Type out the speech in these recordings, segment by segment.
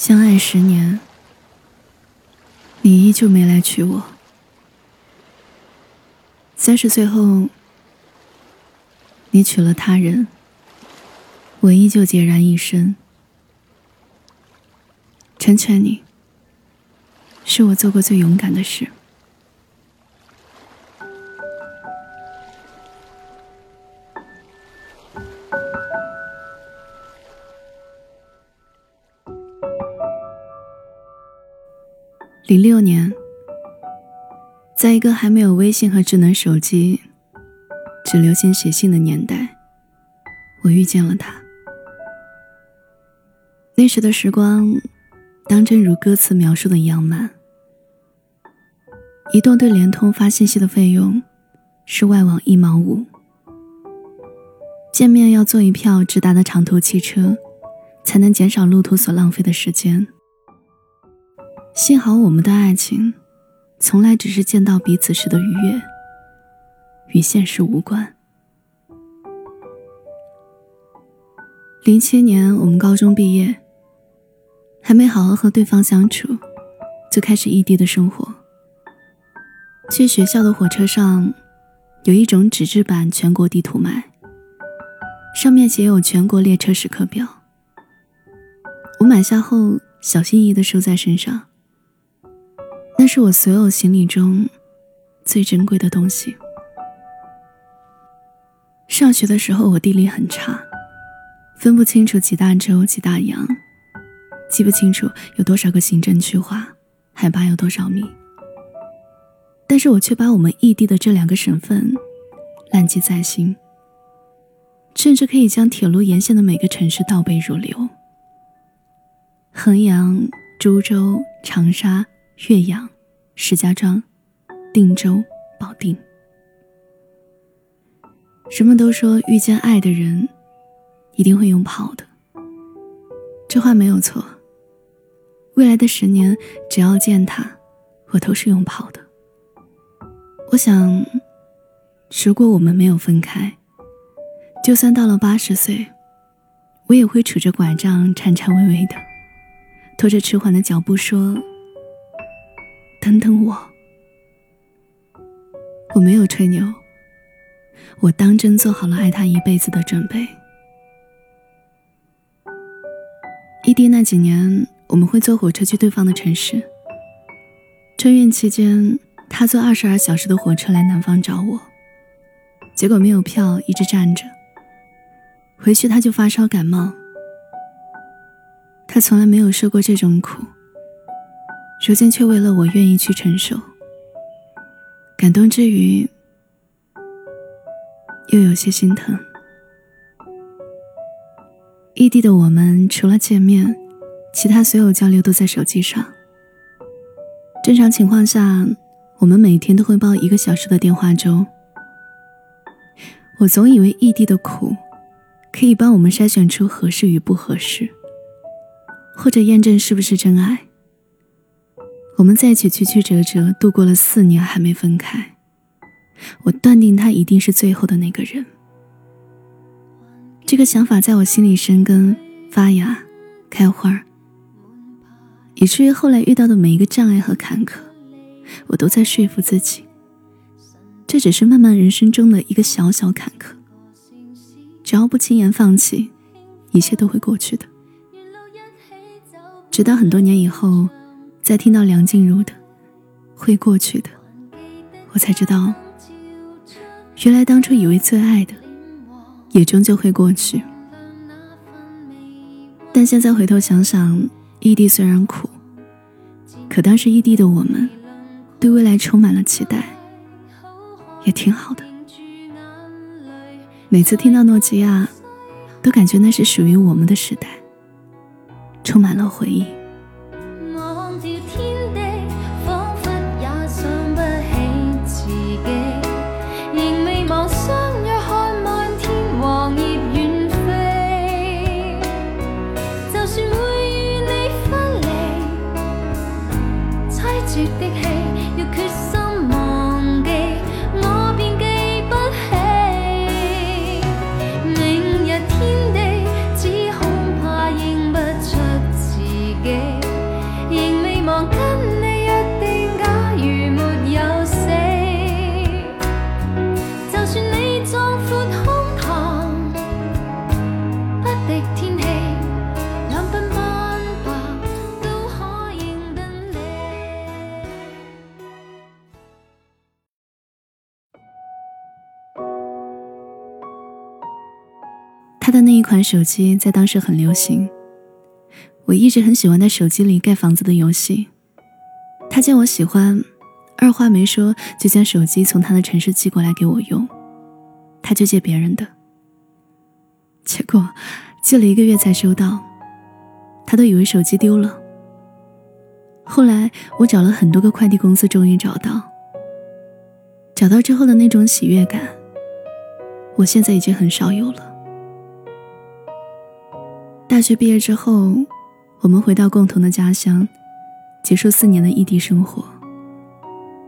相爱十年，你依旧没来娶我。三十岁后，你娶了他人，我依旧孑然一身。成全你，是我做过最勇敢的事。零六年，在一个还没有微信和智能手机、只流行写信的年代，我遇见了他。那时的时光，当真如歌词描述的一样慢。移动对联通发信息的费用是外网一毛五，见面要坐一票直达的长途汽车，才能减少路途所浪费的时间。幸好我们的爱情，从来只是见到彼此时的愉悦，与现实无关。零七年我们高中毕业，还没好好和对方相处，就开始异地的生活。去学校的火车上，有一种纸质版全国地图卖，上面写有全国列车时刻表。我买下后，小心翼翼的收在身上。那是我所有行李中最珍贵的东西。上学的时候，我地理很差，分不清楚几大洲几大洋，记不清楚有多少个行政区划，海拔有多少米。但是我却把我们异地的这两个省份烂记在心，甚至可以将铁路沿线的每个城市倒背如流：衡阳、株洲、长沙。岳阳、石家庄、定州、保定，人们都说遇见爱的人一定会用跑的，这话没有错。未来的十年，只要见他，我都是用跑的。我想，如果我们没有分开，就算到了八十岁，我也会杵着拐杖，颤颤巍巍的，拖着迟缓的脚步说。等等我，我没有吹牛，我当真做好了爱他一辈子的准备。异地那几年，我们会坐火车去对方的城市。春运期间，他坐二十二小时的火车来南方找我，结果没有票，一直站着。回去他就发烧感冒，他从来没有受过这种苦。如今却为了我愿意去承受，感动之余，又有些心疼。异地的我们，除了见面，其他所有交流都在手机上。正常情况下，我们每天都会煲一个小时的电话粥。我总以为异地的苦，可以帮我们筛选出合适与不合适，或者验证是不是真爱。我们在一起曲曲折折度过了四年，还没分开。我断定他一定是最后的那个人。这个想法在我心里生根发芽，开花以至于后来遇到的每一个障碍和坎坷，我都在说服自己，这只是漫漫人生中的一个小小坎坷。只要不轻言放弃，一切都会过去的。直到很多年以后。在听到梁静茹的《会过去的》，我才知道，原来当初以为最爱的，也终究会过去。但现在回头想想，异地虽然苦，可当时异地的我们，对未来充满了期待，也挺好的。每次听到诺基亚，都感觉那是属于我们的时代，充满了回忆。那一款手机在当时很流行。我一直很喜欢在手机里盖房子的游戏。他见我喜欢，二话没说就将手机从他的城市寄过来给我用。他就借别人的，结果寄了一个月才收到，他都以为手机丢了。后来我找了很多个快递公司，终于找到。找到之后的那种喜悦感，我现在已经很少有了。大学毕业之后，我们回到共同的家乡，结束四年的异地生活，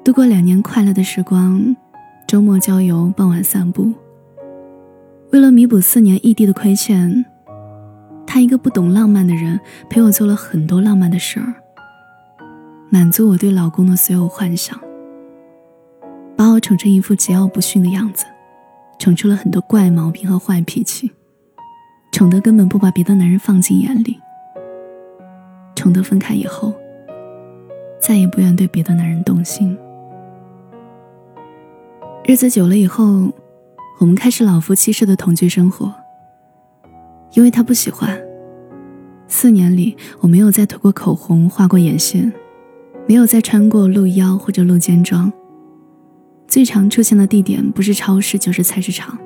度过两年快乐的时光，周末郊游，傍晚散步。为了弥补四年异地的亏欠，他一个不懂浪漫的人，陪我做了很多浪漫的事儿。满足我对老公的所有幻想，把我宠成一副桀骜不驯的样子，宠出了很多怪毛病和坏脾气，宠得根本不把别的男人放进眼里，宠得分开以后，再也不愿对别的男人动心。日子久了以后，我们开始老夫妻式的同居生活，因为他不喜欢。四年里，我没有再涂过口红，画过眼线。没有再穿过露腰或者露肩装。最常出现的地点不是超市就是菜市场。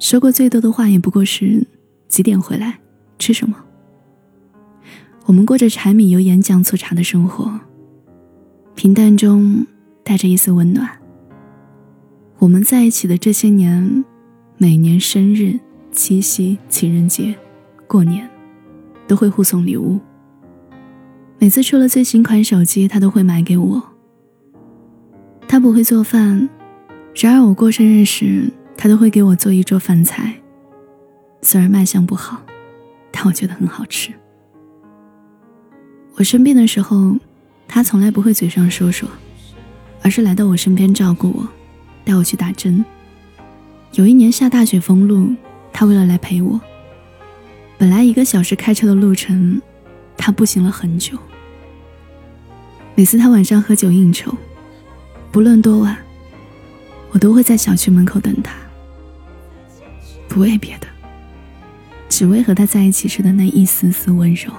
说过最多的话也不过是几点回来，吃什么。我们过着柴米油盐酱醋茶的生活，平淡中带着一丝温暖。我们在一起的这些年，每年生日、七夕、情人节、过年，都会互送礼物。每次出了最新款手机，他都会买给我。他不会做饭，然而我过生日时，他都会给我做一桌饭菜。虽然卖相不好，但我觉得很好吃。我生病的时候，他从来不会嘴上说说，而是来到我身边照顾我，带我去打针。有一年下大雪封路，他为了来陪我，本来一个小时开车的路程，他步行了很久。每次他晚上喝酒应酬，不论多晚，我都会在小区门口等他。不为别的，只为和他在一起时的那一丝丝温柔。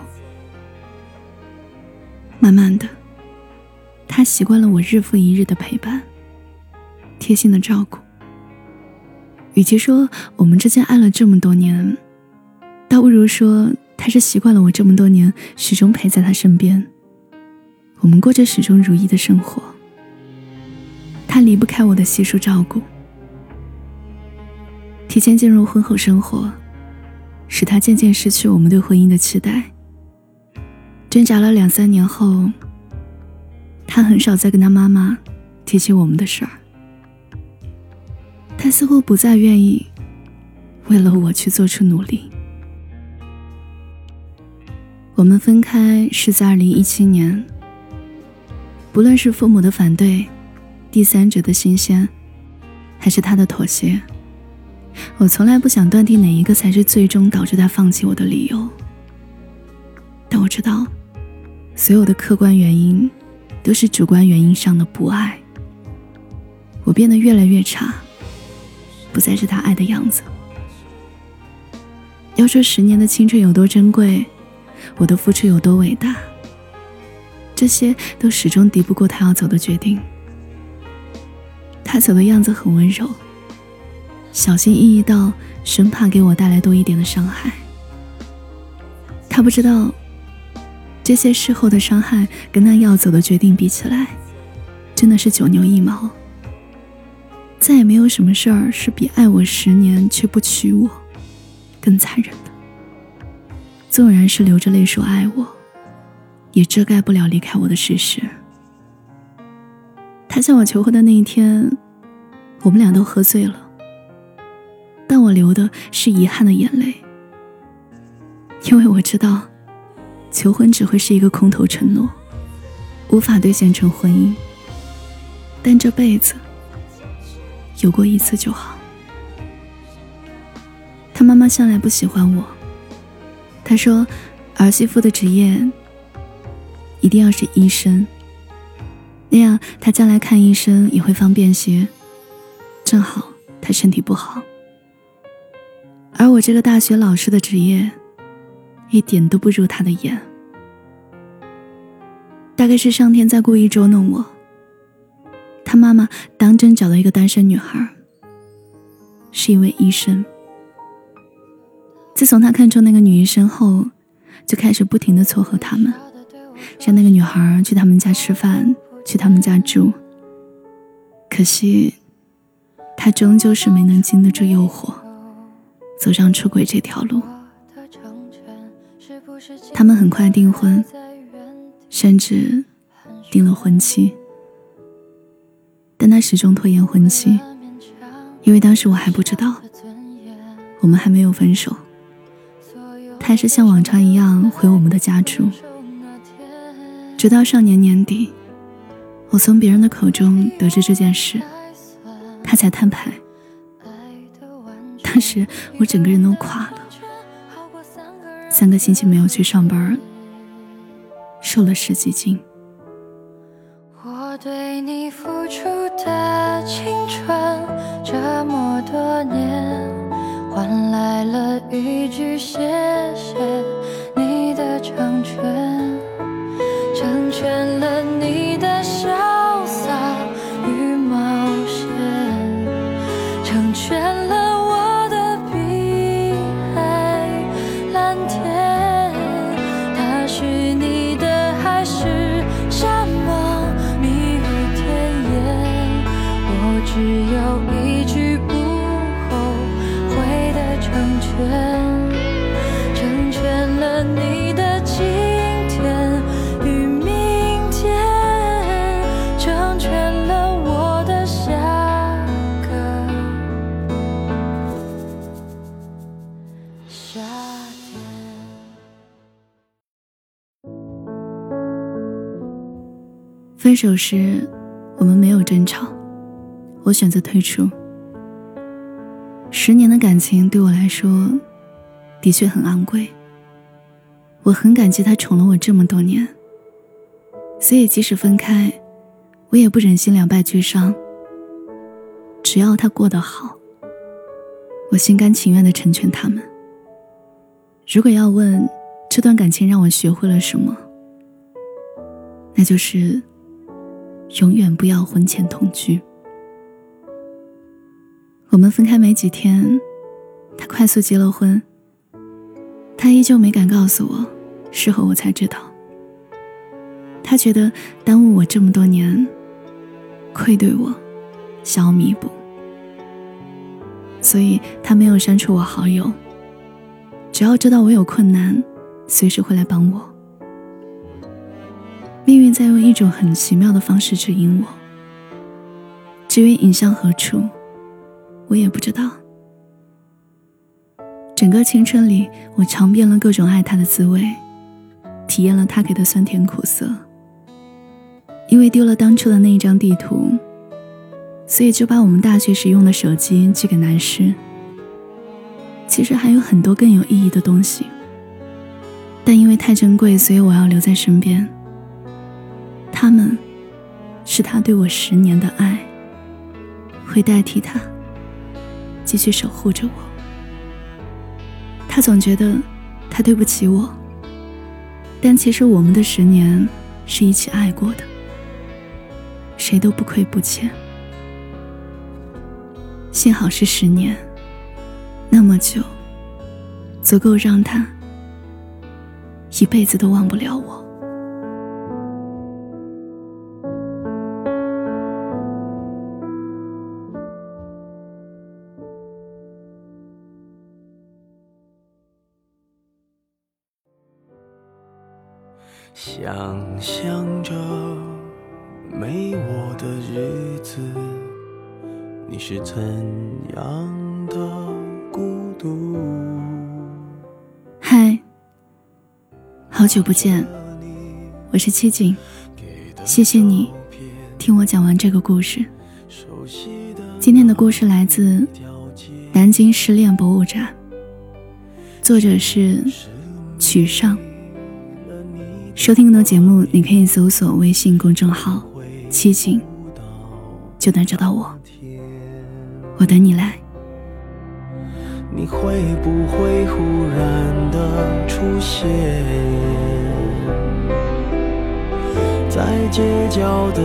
慢慢的，他习惯了我日复一日的陪伴，贴心的照顾。与其说我们之间爱了这么多年，倒不如说他是习惯了我这么多年始终陪在他身边。我们过着始终如一的生活，他离不开我的悉数照顾。提前进入婚后生活，使他渐渐失去我们对婚姻的期待。挣扎了两三年后，他很少再跟他妈妈提起我们的事儿。他似乎不再愿意为了我去做出努力。我们分开是在二零一七年。不论是父母的反对，第三者的新鲜，还是他的妥协，我从来不想断定哪一个才是最终导致他放弃我的理由。但我知道，所有的客观原因，都是主观原因上的不爱。我变得越来越差，不再是他爱的样子。要说十年的青春有多珍贵，我的付出有多伟大。这些都始终敌不过他要走的决定。他走的样子很温柔，小心翼翼到生怕给我带来多一点的伤害。他不知道，这些事后的伤害跟他要走的决定比起来，真的是九牛一毛。再也没有什么事儿是比爱我十年却不娶我更残忍的。纵然是流着泪说爱我。也遮盖不了离开我的事实。他向我求婚的那一天，我们俩都喝醉了，但我流的是遗憾的眼泪，因为我知道，求婚只会是一个空头承诺，无法兑现成婚姻。但这辈子有过一次就好。他妈妈向来不喜欢我，他说儿媳妇的职业。一定要是医生，那样他将来看医生也会方便些。正好他身体不好，而我这个大学老师的职业，一点都不入他的眼。大概是上天在故意捉弄我。他妈妈当真找到一个单身女孩，是一位医生。自从他看中那个女医生后，就开始不停的撮合他们，让那个女孩去他们家吃饭，去他们家住。可惜，他终究是没能经得住诱惑。走上出轨这条路，他们很快订婚，甚至订了婚期。但他始终拖延婚期，因为当时我还不知道，我们还没有分手。他还是像往常一样回我们的家住，直到上年年底，我从别人的口中得知这件事，他才摊牌。时我整个人都垮了，三个星期没有去上班，瘦了十几斤。我对你付出的青春这么多年，换来了一句谢谢你的成全，成全了你的手时，我们没有争吵，我选择退出。十年的感情对我来说，的确很昂贵。我很感激他宠了我这么多年，所以即使分开，我也不忍心两败俱伤。只要他过得好，我心甘情愿的成全他们。如果要问这段感情让我学会了什么，那就是。永远不要婚前同居。我们分开没几天，他快速结了婚。他依旧没敢告诉我，事后我才知道。他觉得耽误我这么多年，愧对我，想要弥补，所以他没有删除我好友。只要知道我有困难，随时会来帮我。命运在用一种很奇妙的方式指引我，至于引向何处，我也不知道。整个青春里，我尝遍了各种爱他的滋味，体验了他给的酸甜苦涩。因为丢了当初的那一张地图，所以就把我们大学时用的手机寄给男师。其实还有很多更有意义的东西，但因为太珍贵，所以我要留在身边。他们，是他对我十年的爱，会代替他继续守护着我。他总觉得他对不起我，但其实我们的十年是一起爱过的，谁都不亏不欠。幸好是十年，那么久，足够让他一辈子都忘不了我。想着没我的日子，你是怎样的孤独？嗨，好久不见，我是七景，谢谢你听我讲完这个故事。今天的故事来自南京失恋博物馆，作者是曲上。收听更多节目，你可以搜索微信公众号“七景”，就能找到我。我等你来。你会不会忽然的出现在街角的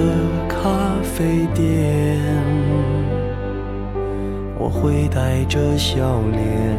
咖啡店？我会带着笑脸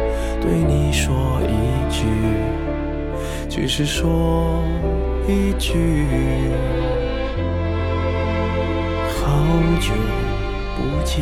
对你说一句，只是说一句，好久。不见，